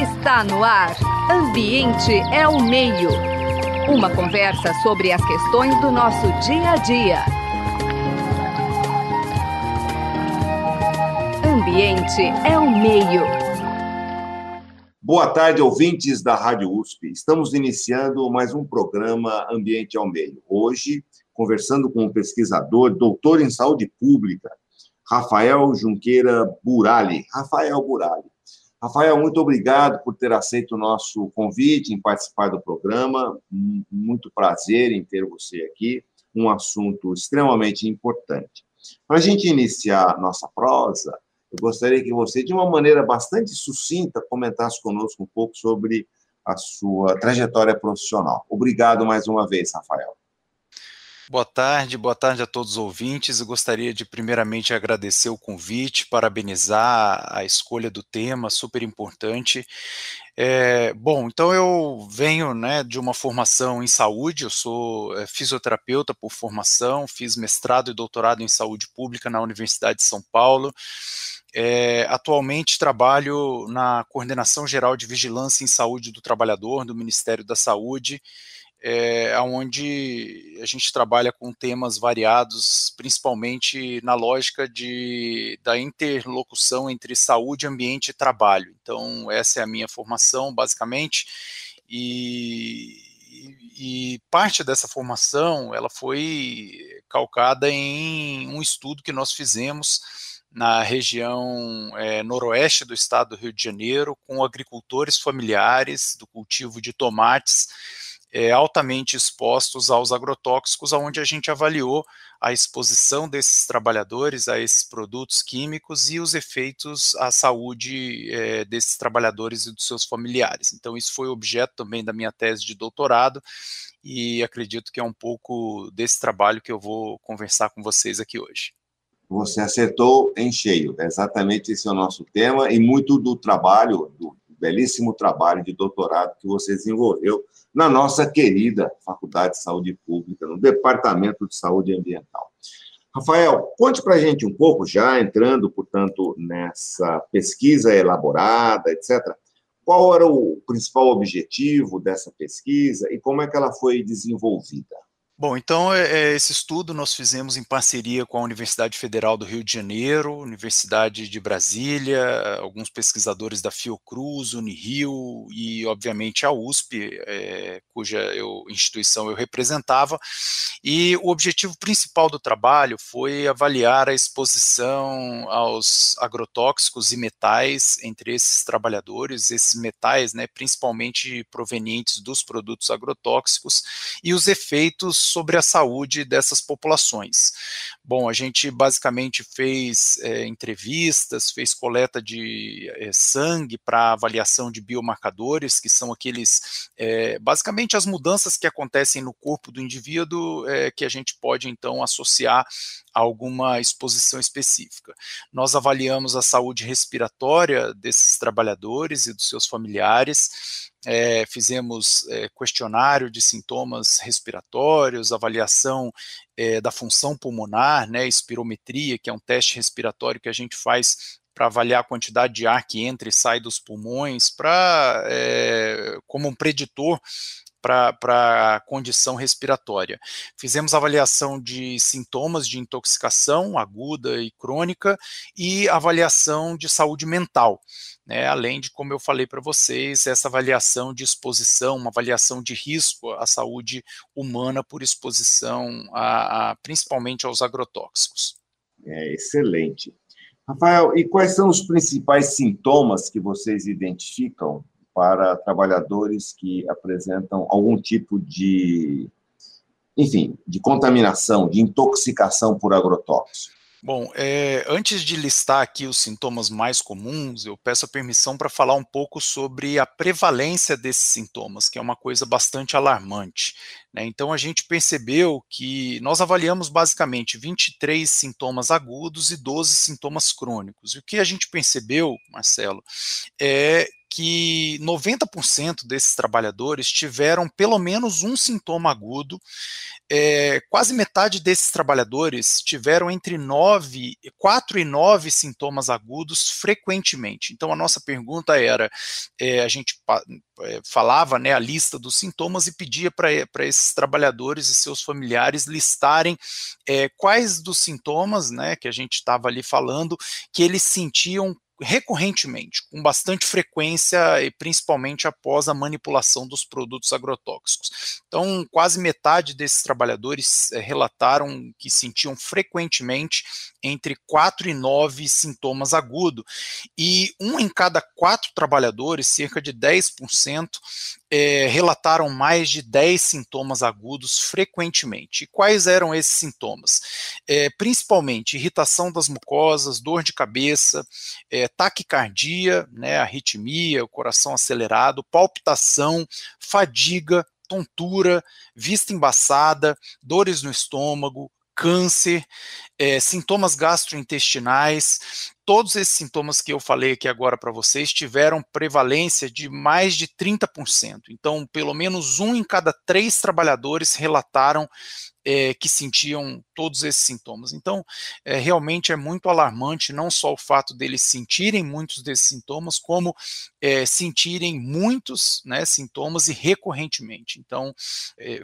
Está no ar. Ambiente é o meio. Uma conversa sobre as questões do nosso dia a dia. Ambiente é o meio. Boa tarde, ouvintes da Rádio USP. Estamos iniciando mais um programa Ambiente ao Meio. Hoje, conversando com um pesquisador, doutor em saúde pública, Rafael Junqueira Burali. Rafael Burali. Rafael, muito obrigado por ter aceito o nosso convite em participar do programa. Muito prazer em ter você aqui. Um assunto extremamente importante. Para a gente iniciar nossa prosa, eu gostaria que você, de uma maneira bastante sucinta, comentasse conosco um pouco sobre a sua trajetória profissional. Obrigado mais uma vez, Rafael. Boa tarde, boa tarde a todos os ouvintes. Eu gostaria de primeiramente agradecer o convite, parabenizar a escolha do tema, super importante. É, bom, então eu venho né, de uma formação em saúde, eu sou é, fisioterapeuta por formação, fiz mestrado e doutorado em saúde pública na Universidade de São Paulo. É, atualmente trabalho na Coordenação Geral de Vigilância em Saúde do Trabalhador do Ministério da Saúde é, onde a gente trabalha com temas variados, principalmente na lógica de, da interlocução entre saúde, ambiente e trabalho. Então, essa é a minha formação, basicamente, e, e parte dessa formação ela foi calcada em um estudo que nós fizemos na região é, noroeste do estado do Rio de Janeiro, com agricultores familiares do cultivo de tomates é, altamente expostos aos agrotóxicos, onde a gente avaliou a exposição desses trabalhadores a esses produtos químicos e os efeitos à saúde é, desses trabalhadores e dos seus familiares. Então, isso foi objeto também da minha tese de doutorado e acredito que é um pouco desse trabalho que eu vou conversar com vocês aqui hoje. Você acertou em cheio, exatamente esse é o nosso tema e muito do trabalho, do belíssimo trabalho de doutorado que você desenvolveu na nossa querida Faculdade de Saúde Pública, no Departamento de Saúde Ambiental. Rafael, conte para a gente um pouco, já entrando, portanto, nessa pesquisa elaborada, etc., qual era o principal objetivo dessa pesquisa e como é que ela foi desenvolvida? Bom, então é, é, esse estudo nós fizemos em parceria com a Universidade Federal do Rio de Janeiro, Universidade de Brasília, alguns pesquisadores da Fiocruz, Unirio e, obviamente, a USP, é, cuja eu, instituição eu representava. E o objetivo principal do trabalho foi avaliar a exposição aos agrotóxicos e metais entre esses trabalhadores, esses metais, né, principalmente provenientes dos produtos agrotóxicos, e os efeitos sobre a saúde dessas populações. Bom, a gente basicamente fez é, entrevistas, fez coleta de é, sangue para avaliação de biomarcadores, que são aqueles, é, basicamente, as mudanças que acontecem no corpo do indivíduo que a gente pode então associar alguma exposição específica. Nós avaliamos a saúde respiratória desses trabalhadores e dos seus familiares é, fizemos é, questionário de sintomas respiratórios, avaliação é, da função pulmonar, né, espirometria, que é um teste respiratório que a gente faz para avaliar a quantidade de ar que entra e sai dos pulmões, para como um preditor para a condição respiratória. Fizemos avaliação de sintomas de intoxicação aguda e crônica e avaliação de saúde mental. Né, além de, como eu falei para vocês, essa avaliação de exposição, uma avaliação de risco à saúde humana por exposição a, a principalmente aos agrotóxicos. É excelente. Rafael, e quais são os principais sintomas que vocês identificam para trabalhadores que apresentam algum tipo de, enfim, de contaminação, de intoxicação por agrotóxico? Bom, é, antes de listar aqui os sintomas mais comuns, eu peço a permissão para falar um pouco sobre a prevalência desses sintomas, que é uma coisa bastante alarmante. Né? Então, a gente percebeu que nós avaliamos basicamente 23 sintomas agudos e 12 sintomas crônicos. E o que a gente percebeu, Marcelo, é que 90% desses trabalhadores tiveram pelo menos um sintoma agudo é, quase metade desses trabalhadores tiveram entre 9, 4 e 9 sintomas agudos frequentemente. Então, a nossa pergunta era: é, a gente é, falava né, a lista dos sintomas e pedia para esses trabalhadores e seus familiares listarem é, quais dos sintomas né, que a gente estava ali falando que eles sentiam recorrentemente, com bastante frequência e principalmente após a manipulação dos produtos agrotóxicos. Então, quase metade desses trabalhadores é, relataram que sentiam frequentemente entre 4 e 9 sintomas agudos, e um em cada quatro trabalhadores, cerca de 10%, é, relataram mais de 10 sintomas agudos frequentemente. E quais eram esses sintomas? É, principalmente irritação das mucosas, dor de cabeça, é, taquicardia, né, arritmia, o coração acelerado, palpitação, fadiga, tontura, vista embaçada, dores no estômago, câncer, é, sintomas gastrointestinais, todos esses sintomas que eu falei aqui agora para vocês tiveram prevalência de mais de 30%. Então, pelo menos um em cada três trabalhadores relataram é, que sentiam todos esses sintomas. Então, é, realmente é muito alarmante não só o fato deles sentirem muitos desses sintomas, como é, sentirem muitos né, sintomas e recorrentemente. Então,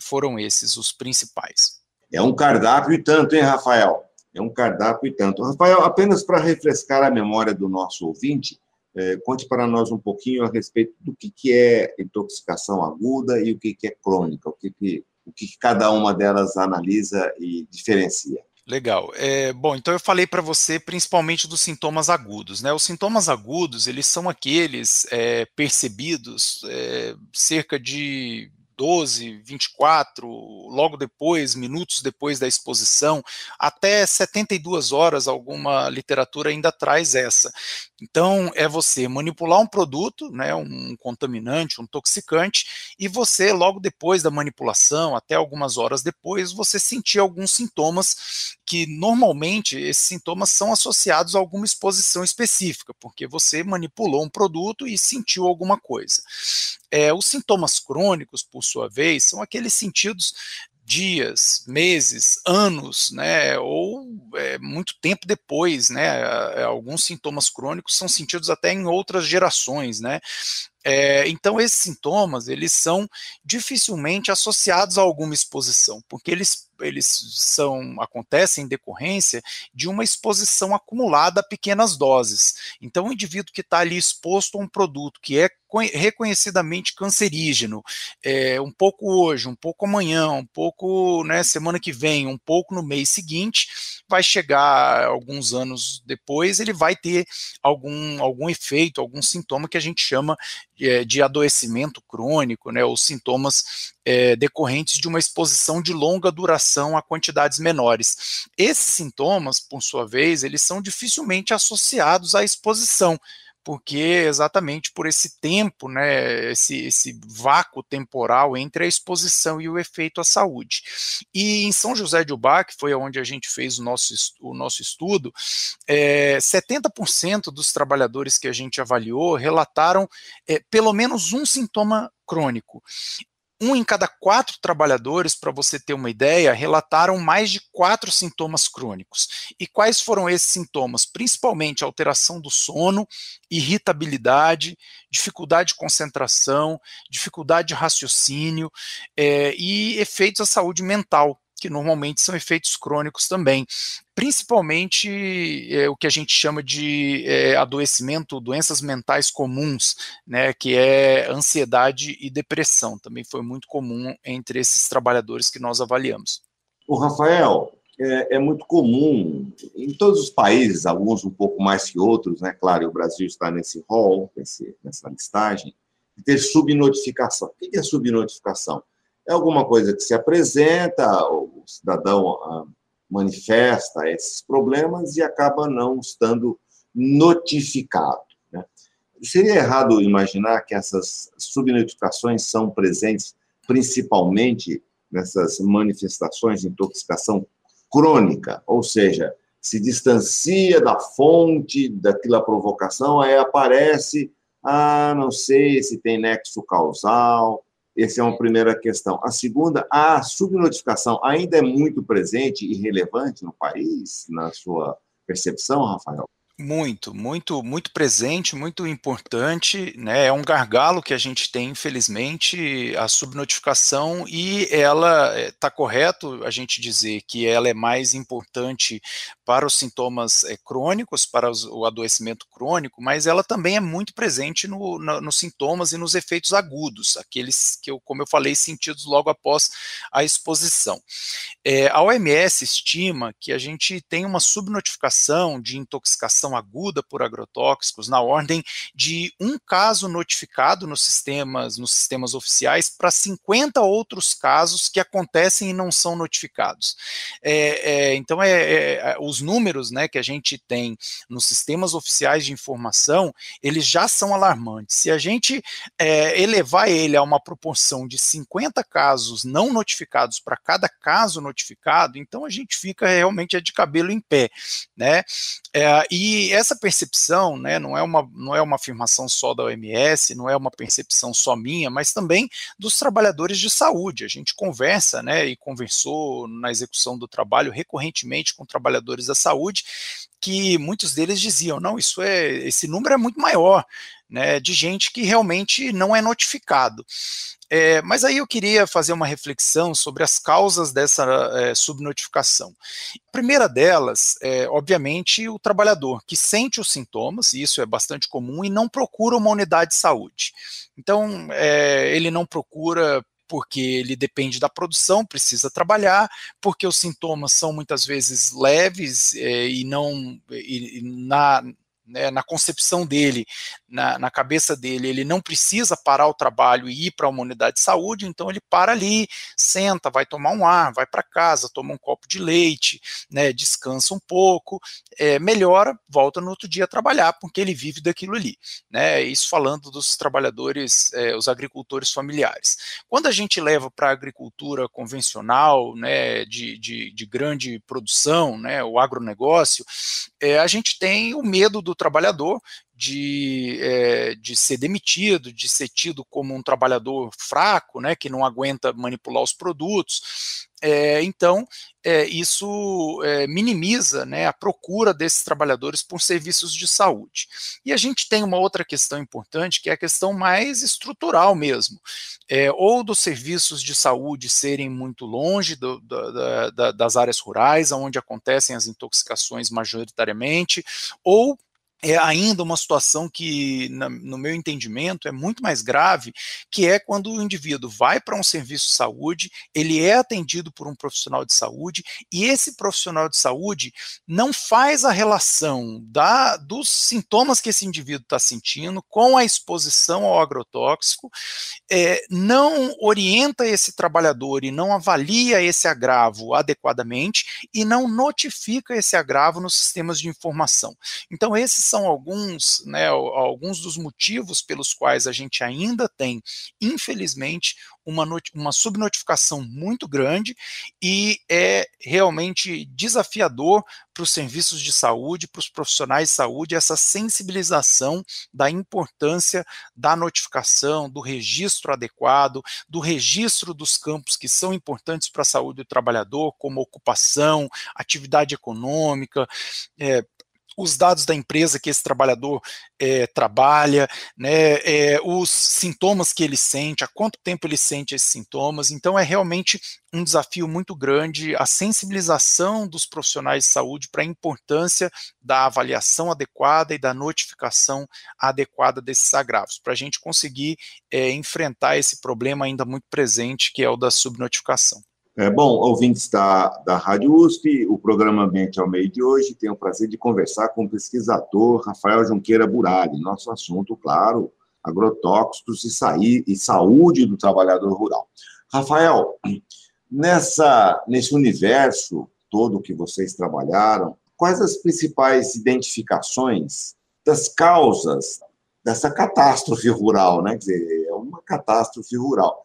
foram esses os principais. É um cardápio e tanto, hein, Rafael? É um cardápio e tanto. Rafael, apenas para refrescar a memória do nosso ouvinte, é, conte para nós um pouquinho a respeito do que, que é intoxicação aguda e o que, que é crônica, o que, que, o que, que cada uma delas analisa e diferencia. Legal. É, bom, então eu falei para você principalmente dos sintomas agudos, né? Os sintomas agudos, eles são aqueles é, percebidos é, cerca de 12, 24, logo depois, minutos depois da exposição, até 72 horas, alguma literatura ainda traz essa. Então, é você manipular um produto, né, um contaminante, um toxicante, e você, logo depois da manipulação, até algumas horas depois, você sentir alguns sintomas que normalmente esses sintomas são associados a alguma exposição específica, porque você manipulou um produto e sentiu alguma coisa. É, os sintomas crônicos, por sua vez, são aqueles sentidos dias, meses, anos, né, ou é, muito tempo depois, né, alguns sintomas crônicos são sentidos até em outras gerações, né, é, então esses sintomas, eles são dificilmente associados a alguma exposição, porque eles eles são acontecem em decorrência de uma exposição acumulada a pequenas doses. Então, o indivíduo que está ali exposto a um produto que é reconhecidamente cancerígeno, é, um pouco hoje, um pouco amanhã, um pouco né, semana que vem, um pouco no mês seguinte, vai chegar alguns anos depois, ele vai ter algum, algum efeito, algum sintoma que a gente chama é, de adoecimento crônico, né, ou sintomas é, decorrentes de uma exposição de longa duração a quantidades menores. Esses sintomas, por sua vez, eles são dificilmente associados à exposição, porque exatamente por esse tempo, né, esse, esse vácuo temporal entre a exposição e o efeito à saúde. E em São José de Ubá, que foi onde a gente fez o nosso, o nosso estudo, é, 70% dos trabalhadores que a gente avaliou relataram é, pelo menos um sintoma crônico um em cada quatro trabalhadores, para você ter uma ideia, relataram mais de quatro sintomas crônicos. E quais foram esses sintomas? Principalmente alteração do sono, irritabilidade, dificuldade de concentração, dificuldade de raciocínio é, e efeitos à saúde mental que normalmente são efeitos crônicos também, principalmente é, o que a gente chama de é, adoecimento, doenças mentais comuns, né, que é ansiedade e depressão, também foi muito comum entre esses trabalhadores que nós avaliamos. O Rafael, é, é, muito comum em todos os países, alguns um pouco mais que outros, né? Claro, o Brasil está nesse rol, nesse, nessa listagem, ter subnotificação. O que é subnotificação? É alguma coisa que se apresenta, o cidadão ah, manifesta esses problemas e acaba não estando notificado. Né? Seria errado imaginar que essas subnotificações são presentes principalmente nessas manifestações de intoxicação crônica, ou seja, se distancia da fonte daquela provocação, aí aparece Ah, não sei se tem nexo causal. Essa é uma primeira questão. A segunda, a subnotificação ainda é muito presente e relevante no país, na sua percepção, Rafael? Muito, muito, muito presente, muito importante, né? É um gargalo que a gente tem, infelizmente, a subnotificação, e ela está eh, correto a gente dizer que ela é mais importante para os sintomas é, crônicos, para os, o adoecimento crônico, mas ela também é muito presente no, no, nos sintomas e nos efeitos agudos, aqueles que eu, como eu falei, sentidos logo após a exposição. É, a OMS estima que a gente tem uma subnotificação de intoxicação aguda por agrotóxicos na ordem de um caso notificado nos sistemas, nos sistemas oficiais para 50 outros casos que acontecem e não são notificados. É, é então, é, é os números né, que a gente tem nos sistemas oficiais de informação, eles já são alarmantes. Se a gente é, elevar ele a uma proporção de 50 casos não notificados para cada caso notificado, então a gente fica realmente de cabelo em pé. Né? É, e essa percepção né, não, é uma, não é uma afirmação só da OMS, não é uma percepção só minha, mas também dos trabalhadores de saúde. A gente conversa né, e conversou na execução do trabalho recorrentemente com trabalhadores da saúde, que muitos deles diziam, não, isso é, esse número é muito maior, né, de gente que realmente não é notificado. É, mas aí eu queria fazer uma reflexão sobre as causas dessa é, subnotificação. A primeira delas é, obviamente, o trabalhador que sente os sintomas, e isso é bastante comum, e não procura uma unidade de saúde. Então, é, ele não procura porque ele depende da produção, precisa trabalhar, porque os sintomas são muitas vezes leves é, e não e, na, né, na concepção dele, na, na, cabeça dele, ele não precisa parar o trabalho e ir para uma unidade de saúde, então ele para ali, senta, vai tomar um ar, vai para casa, toma um copo de leite, né, descansa um pouco, é, melhora, volta no outro dia a trabalhar, porque ele vive daquilo ali. Né, isso falando dos trabalhadores, é, os agricultores familiares. Quando a gente leva para a agricultura convencional, né, de, de, de, grande produção, né, o agronegócio, é, a gente tem o medo do trabalhador de, é, de ser demitido, de ser tido como um trabalhador fraco, né, que não aguenta manipular os produtos. É, então, é, isso é, minimiza né, a procura desses trabalhadores por serviços de saúde. E a gente tem uma outra questão importante, que é a questão mais estrutural mesmo, é, ou dos serviços de saúde serem muito longe do, da, da, das áreas rurais, onde acontecem as intoxicações majoritariamente, ou é ainda uma situação que, na, no meu entendimento, é muito mais grave, que é quando o indivíduo vai para um serviço de saúde, ele é atendido por um profissional de saúde, e esse profissional de saúde não faz a relação da, dos sintomas que esse indivíduo está sentindo com a exposição ao agrotóxico, é, não orienta esse trabalhador e não avalia esse agravo adequadamente e não notifica esse agravo nos sistemas de informação. Então, esses são alguns, né, alguns dos motivos pelos quais a gente ainda tem, infelizmente, uma, uma subnotificação muito grande e é realmente desafiador para os serviços de saúde, para os profissionais de saúde, essa sensibilização da importância da notificação, do registro adequado, do registro dos campos que são importantes para a saúde do trabalhador, como ocupação, atividade econômica, é, os dados da empresa que esse trabalhador é, trabalha, né, é, os sintomas que ele sente, há quanto tempo ele sente esses sintomas. Então, é realmente um desafio muito grande a sensibilização dos profissionais de saúde para a importância da avaliação adequada e da notificação adequada desses agravos, para a gente conseguir é, enfrentar esse problema ainda muito presente, que é o da subnotificação. É, bom, ouvintes da, da Rádio USP, o programa Ambiente ao Meio de hoje, tenho o prazer de conversar com o pesquisador Rafael Junqueira Burali. Nosso assunto, claro, agrotóxicos e, sair, e saúde do trabalhador rural. Rafael, nessa, nesse universo todo que vocês trabalharam, quais as principais identificações das causas dessa catástrofe rural, né? Quer dizer, é uma catástrofe rural.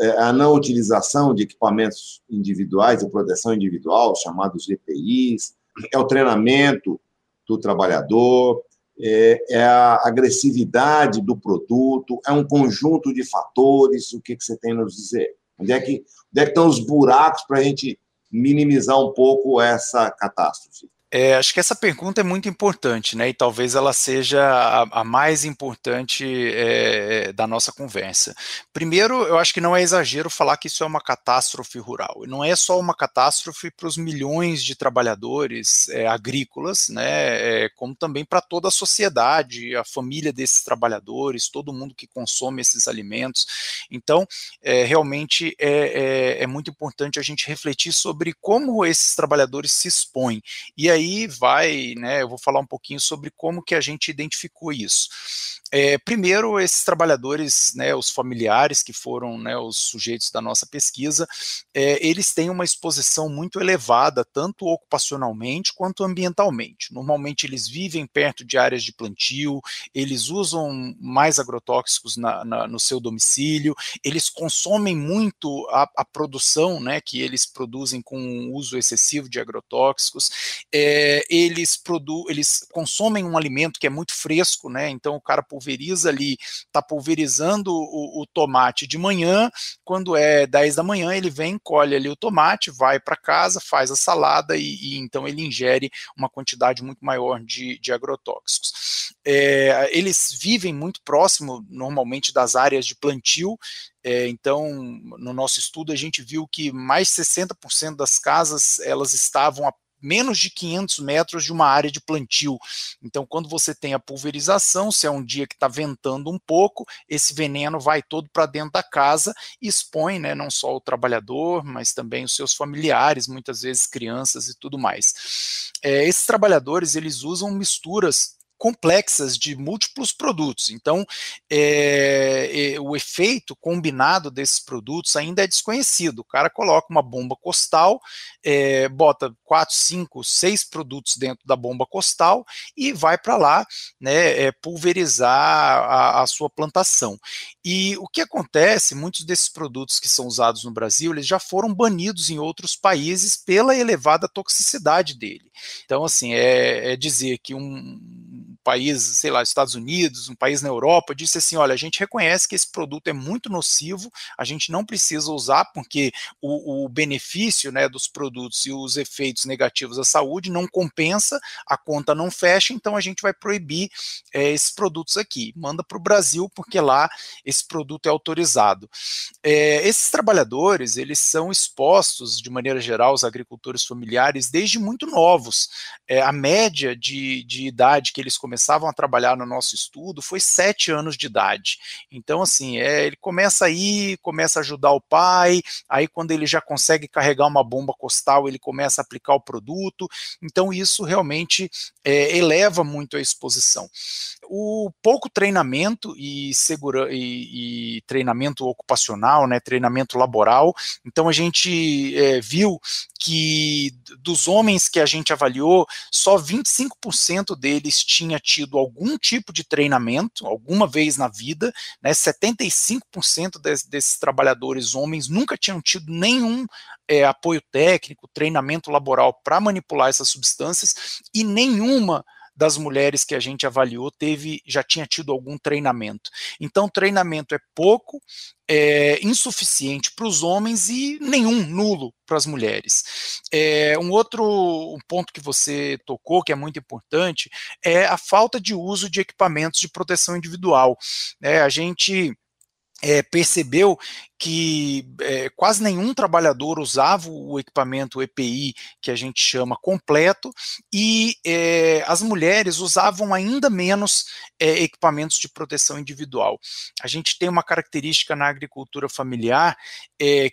É, a não utilização de equipamentos individuais de proteção individual, chamados EPIs, é o treinamento do trabalhador, É, é, a agressividade do produto? É um conjunto de fatores? O que, que você tem nos dizer? Onde é que, onde é que estão os buracos para a gente minimizar um pouco essa catástrofe? É, acho que essa pergunta é muito importante, né? E talvez ela seja a, a mais importante é, da nossa conversa. Primeiro, eu acho que não é exagero falar que isso é uma catástrofe rural. Não é só uma catástrofe para os milhões de trabalhadores é, agrícolas, né? É, como também para toda a sociedade, a família desses trabalhadores, todo mundo que consome esses alimentos. Então, é, realmente é, é, é muito importante a gente refletir sobre como esses trabalhadores se expõem. E aí aí vai, né, eu vou falar um pouquinho sobre como que a gente identificou isso. É, primeiro, esses trabalhadores, né, os familiares que foram né, os sujeitos da nossa pesquisa, é, eles têm uma exposição muito elevada, tanto ocupacionalmente quanto ambientalmente. Normalmente eles vivem perto de áreas de plantio, eles usam mais agrotóxicos na, na, no seu domicílio, eles consomem muito a, a, produção né, que eles produzem com o uso excessivo de agrotóxicos, é, eles, produ eles consomem um alimento que é muito fresco, né, então o cara pulveriza ali, está pulverizando o, o, tomate de manhã, quando é 10 da manhã, ele vem, colhe ali o tomate, vai para casa, faz a salada e, e, então ele ingere uma quantidade muito maior de, de agrotóxicos. É, eles vivem muito próximo, normalmente, das áreas de plantio, é, então, no nosso estudo, a gente viu que mais de 60% das casas elas estavam a menos de 500 metros de uma área de plantio. Então, quando você tem a pulverização, se é um dia que está ventando um pouco, esse veneno vai todo para dentro da casa e expõe né, não só o trabalhador, mas também os seus familiares, muitas vezes crianças e tudo mais. É, esses trabalhadores, eles usam misturas complexas de múltiplos produtos. Então, é, é, o efeito combinado desses produtos ainda é desconhecido. O cara coloca uma bomba costal, é, bota quatro, cinco, seis produtos dentro da bomba costal e vai para lá né, é, pulverizar a, a, sua plantação. E o que acontece, muitos desses produtos que são usados no Brasil, eles já foram banidos em outros países pela elevada toxicidade dele. Então, assim, é, é dizer que um país, sei lá, Estados Unidos, um país na Europa, disse assim: olha, a gente reconhece que esse produto é muito nocivo, a gente não precisa usar, porque o, o benefício né, dos produtos e os efeitos negativos à saúde não compensa, a conta não fecha, então a gente vai proibir é, esses produtos aqui. Manda para o Brasil, porque lá esse produto é autorizado. É, esses trabalhadores, eles são expostos, de maneira geral, os agricultores familiares, desde muito novos. É, a média de, de idade que eles começaram começavam a trabalhar no nosso estudo foi sete anos de idade. Então, assim, é, ele começa aí, começa a ajudar o pai, aí quando ele já consegue carregar uma bomba costal, ele começa a aplicar o produto. Então, isso realmente é, eleva muito a exposição. O pouco treinamento e, segura, e, e treinamento ocupacional, né, treinamento laboral, então a gente é, viu que dos homens que a gente avaliou, só 25% deles tinha tido algum tipo de treinamento, alguma vez na vida, né, 75% des, desses trabalhadores homens nunca tinham tido nenhum é, apoio técnico, treinamento laboral para manipular essas substâncias, e nenhuma das mulheres que a gente avaliou teve já tinha tido algum treinamento. Então, treinamento é pouco, é insuficiente para os homens e nenhum nulo para as mulheres. É, um outro ponto que você tocou, que é muito importante, é a falta de uso de equipamentos de proteção individual. É, a gente é, percebeu que é, quase nenhum trabalhador usava o equipamento EPI, que a gente chama completo, e é, as mulheres usavam ainda menos é, equipamentos de proteção individual. A gente tem uma característica na agricultura familiar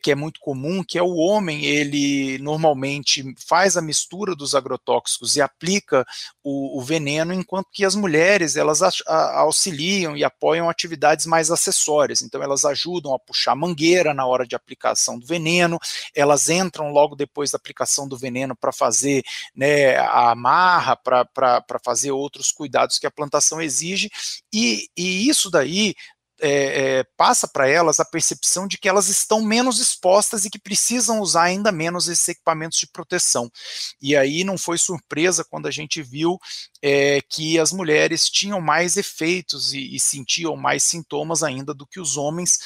que é muito comum, que é o homem, ele normalmente faz a mistura dos agrotóxicos e aplica o, o veneno, enquanto que as mulheres, elas a, a, auxiliam e apoiam atividades mais acessórias, então elas ajudam a puxar mangueira na hora de aplicação do veneno, elas entram logo depois da aplicação do veneno para fazer né, a amarra, para fazer outros cuidados que a plantação exige, e, e isso daí é, é, passa para elas a percepção de que elas estão menos expostas e que precisam usar ainda menos esses equipamentos de proteção. E aí não foi surpresa quando a gente viu é, que as mulheres tinham mais efeitos e, e sentiam mais sintomas ainda do que os homens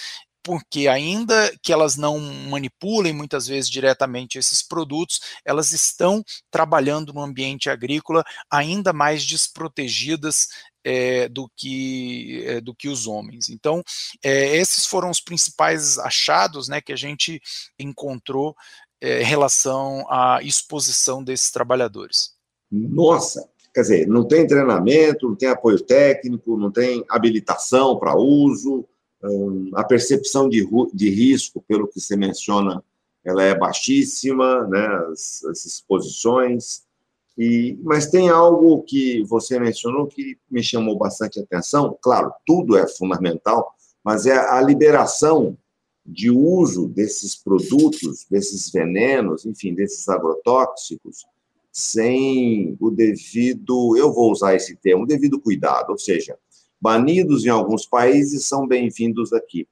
porque ainda que elas não manipulem muitas vezes diretamente esses produtos, elas estão trabalhando no ambiente agrícola ainda mais desprotegidas é, do, que, é, do que os homens. Então, é, esses foram os principais achados né, que a gente encontrou em relação à exposição desses trabalhadores. Nossa! Quer dizer, não tem treinamento, não tem apoio técnico, não tem habilitação para uso, hum, a percepção de, de risco, pelo que você menciona, ela é baixíssima, né, as, as exposições, e, mas tem algo que você mencionou que me chamou bastante atenção. Claro, tudo é fundamental, mas é a liberação de uso desses produtos, desses venenos, enfim, desses agrotóxicos, sem o devido, eu vou usar esse termo, devido cuidado, ou seja, banidos em alguns países são bem-vindos aqui.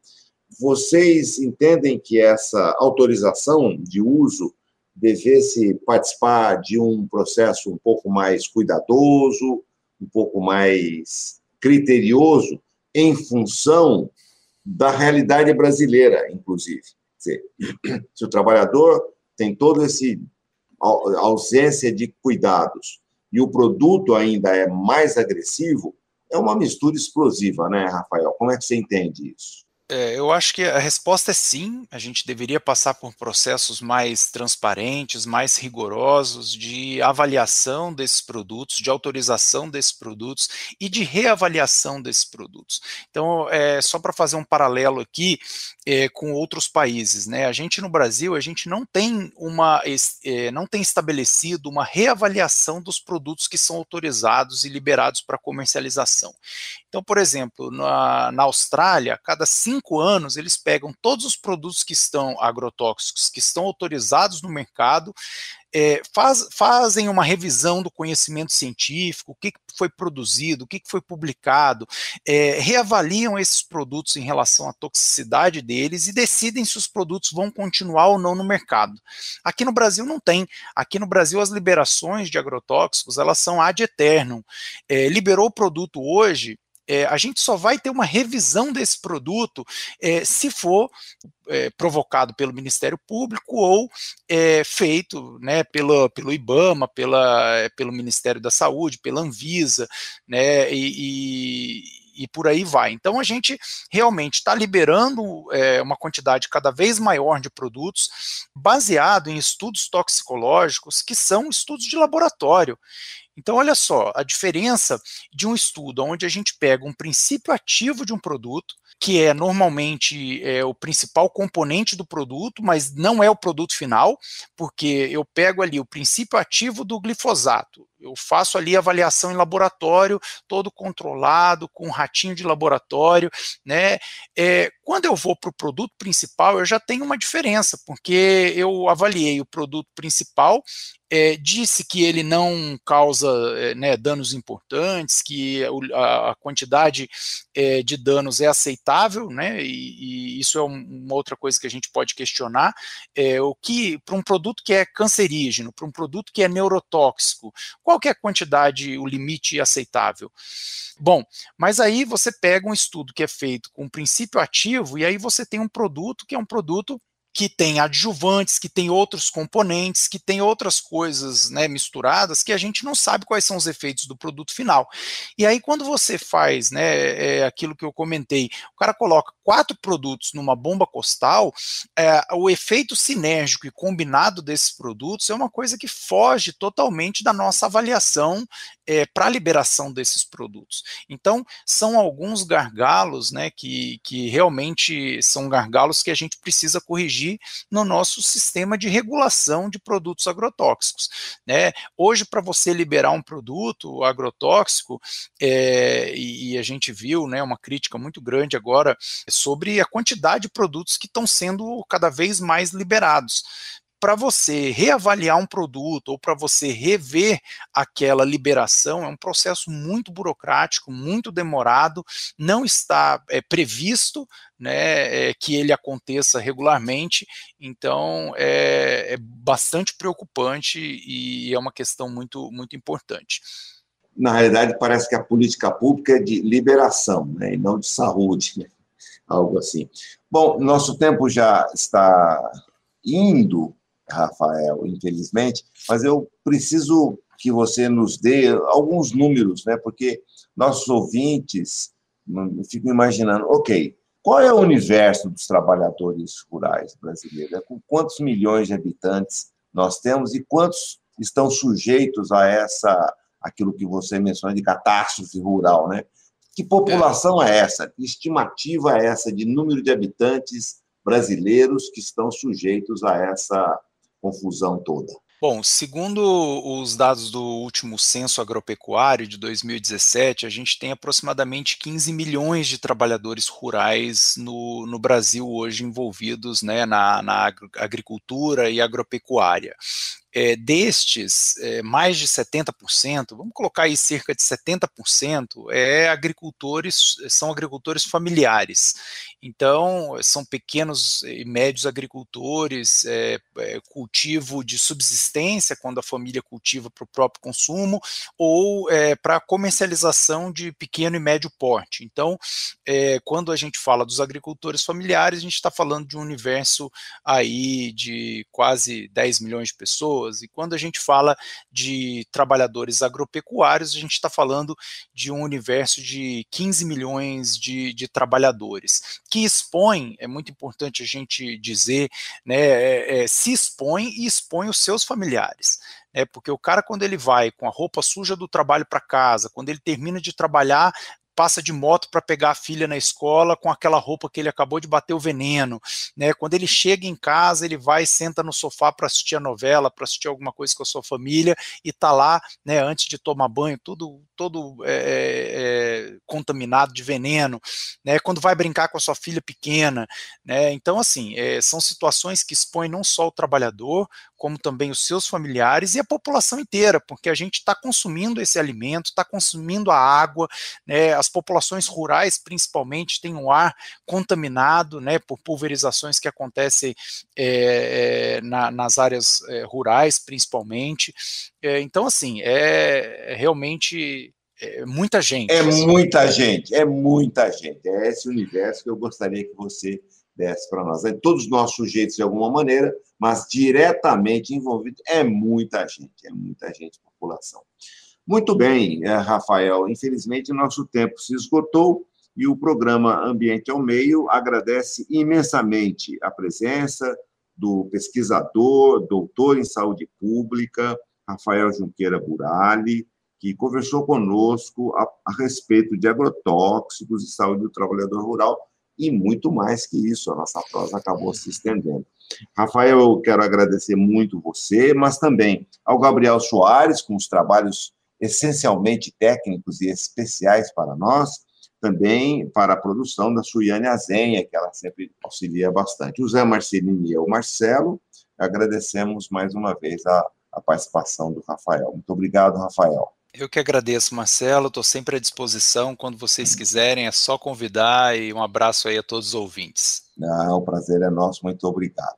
Vocês entendem que essa autorização de uso devesse participar de um processo um pouco mais cuidadoso, um pouco mais criterioso, em função da realidade brasileira, inclusive. Se, o trabalhador tem toda essa ausência de cuidados e o produto ainda é mais agressivo, é uma mistura explosiva, né, Rafael? Como é que você entende isso? É, eu acho que a resposta é sim. A gente deveria passar por processos mais transparentes, mais rigorosos de avaliação desses produtos, de autorização desses produtos e de reavaliação desses produtos. Então, é, só para fazer um paralelo aqui é, com outros países, né? A gente no Brasil a gente não tem uma é, não tem estabelecido uma reavaliação dos produtos que são autorizados e liberados para comercialização. Então, por exemplo, na, na Austrália, cada cinco anos eles pegam todos os produtos que estão agrotóxicos, que estão autorizados no mercado, é, faz, fazem uma revisão do conhecimento científico, o que, foi produzido, o que, foi publicado, é, reavaliam esses produtos em relação à toxicidade deles e decidem se os produtos vão continuar ou não no mercado. Aqui no Brasil não tem. Aqui no Brasil as liberações de agrotóxicos elas são ad eternum. É, liberou o produto hoje, é, a gente só vai ter uma revisão desse produto é, se for é, provocado pelo Ministério Público ou é, feito né, pelo, pelo IBAMA, pela, pelo Ministério da Saúde, pela Anvisa, né, e, e e por aí vai. Então a gente realmente está liberando é, uma quantidade cada vez maior de produtos baseado em estudos toxicológicos que são estudos de laboratório. Então, olha só, a diferença de um estudo onde a gente pega um princípio ativo de um produto, que é normalmente é, o principal componente do produto, mas não é o produto final, porque eu pego ali o princípio ativo do glifosato, eu faço ali avaliação em laboratório, todo controlado, com um ratinho de laboratório, né? É, quando eu vou para o produto principal, eu já tenho uma diferença, porque eu avaliei o produto principal, é, disse que ele não causa é, né, danos importantes, que a, a quantidade é, de danos é aceitável, né? E, e, isso é uma outra coisa que a gente pode questionar. É, o que para um produto que é cancerígeno, para um produto que é neurotóxico, qual que é a quantidade, o limite aceitável? Bom, mas aí você pega um estudo que é feito com um princípio ativo e aí você tem um produto que é um produto que tem adjuvantes, que tem outros componentes, que tem outras coisas né, misturadas que a gente não sabe quais são os efeitos do produto final. E aí, quando você faz né, é aquilo que eu comentei, o cara coloca quatro produtos numa bomba costal, é, o efeito sinérgico e combinado desses produtos é uma coisa que foge totalmente da nossa avaliação é, para a liberação desses produtos. Então, são alguns gargalos né, que, que realmente são gargalos que a gente precisa corrigir no nosso sistema de regulação de produtos agrotóxicos. Né? Hoje, para você liberar um produto agrotóxico, é, e, e, a gente viu né, uma crítica muito grande agora sobre a quantidade de produtos que estão sendo cada vez mais liberados. Para você reavaliar um produto ou para você rever aquela liberação é um processo muito burocrático, muito demorado, não está é, previsto né, é, que ele aconteça regularmente, então é, é bastante preocupante e é uma questão muito, muito importante. Na realidade, parece que a política pública é de liberação, né, e não de saúde, né, algo assim. Bom, nosso tempo já está indo, Rafael, infelizmente, mas eu preciso que você nos dê alguns números, né, porque nossos ouvintes ficam imaginando, ok, qual é o universo dos trabalhadores rurais brasileiros? Com quantos milhões de habitantes nós temos e quantos estão sujeitos a essa aquilo que você mencionou de catástrofe rural, né? Que população é essa? Que estimativa é essa de número de habitantes brasileiros que estão sujeitos a essa confusão toda? Bom, segundo os dados do último censo agropecuário de 2017, a gente tem aproximadamente 15 milhões de trabalhadores rurais no, no Brasil hoje envolvidos né, na, na agricultura e agropecuária é, destes, é, mais de 70%, vamos colocar aí cerca de 70%, é agricultores, são agricultores familiares. Então, são pequenos e médios agricultores, é, é cultivo de subsistência, quando a família cultiva para o próprio consumo, ou é, para comercialização de pequeno e médio porte. Então, é, quando a gente fala dos agricultores familiares, a gente está falando de um universo aí de quase 10 milhões de pessoas, pessoas. E quando a gente fala de trabalhadores agropecuários, a gente está falando de um universo de 15 milhões de, de trabalhadores, que expõe, é muito importante a gente dizer, né, é, é, se expõe e expõe os seus familiares. É porque o cara, quando ele vai com a roupa suja do trabalho para casa, quando ele termina de trabalhar, passa de moto para pegar a filha na escola com aquela roupa que ele acabou de bater o veneno, né? Quando ele chega em casa, ele vai senta no sofá para assistir a novela, para assistir alguma coisa com a sua família e tá lá, né? Antes de tomar banho, tudo todo é, é, é, contaminado de veneno, né? Quando vai brincar com a sua filha pequena, né? Então assim, é, são situações que expõem não só o trabalhador, como também os seus familiares e a população inteira, porque a gente está consumindo esse alimento, está consumindo a água, né, populações rurais, principalmente, têm um ar contaminado né, por pulverizações que acontecem é, é, na, nas áreas é, rurais, principalmente. É, então, assim, é, é realmente é muita gente. É muita gente, é muita gente. É esse universo que eu gostaria que você desse para nós. Todos nós sujeitos de alguma maneira, mas diretamente envolvido é muita gente, é muita gente, população. Muito bem, é, Rafael. Infelizmente, nosso tempo se esgotou e o programa Ambiente ao Meio agradece imensamente a presença do pesquisador, doutor em saúde pública, Rafael Junqueira Burali, que conversou conosco a, a respeito de agrotóxicos e saúde do trabalhador rural e muito mais que isso. A nossa prosa acabou se estendendo. Rafael, eu quero agradecer muito você, mas também ao Gabriel Soares, com os trabalhos essencialmente técnicos e especiais para nós, também para a produção da Suiane Azenha, que ela sempre auxilia bastante. O Zé Marcelino e eu, Marcelo, agradecemos mais uma vez a, a participação do Rafael. Muito obrigado, Rafael. Eu que agradeço, Marcelo. Estou sempre à disposição. Quando vocês quiserem, é só convidar e um abraço aí a todos os ouvintes. Não, o prazer é nosso. Muito obrigado.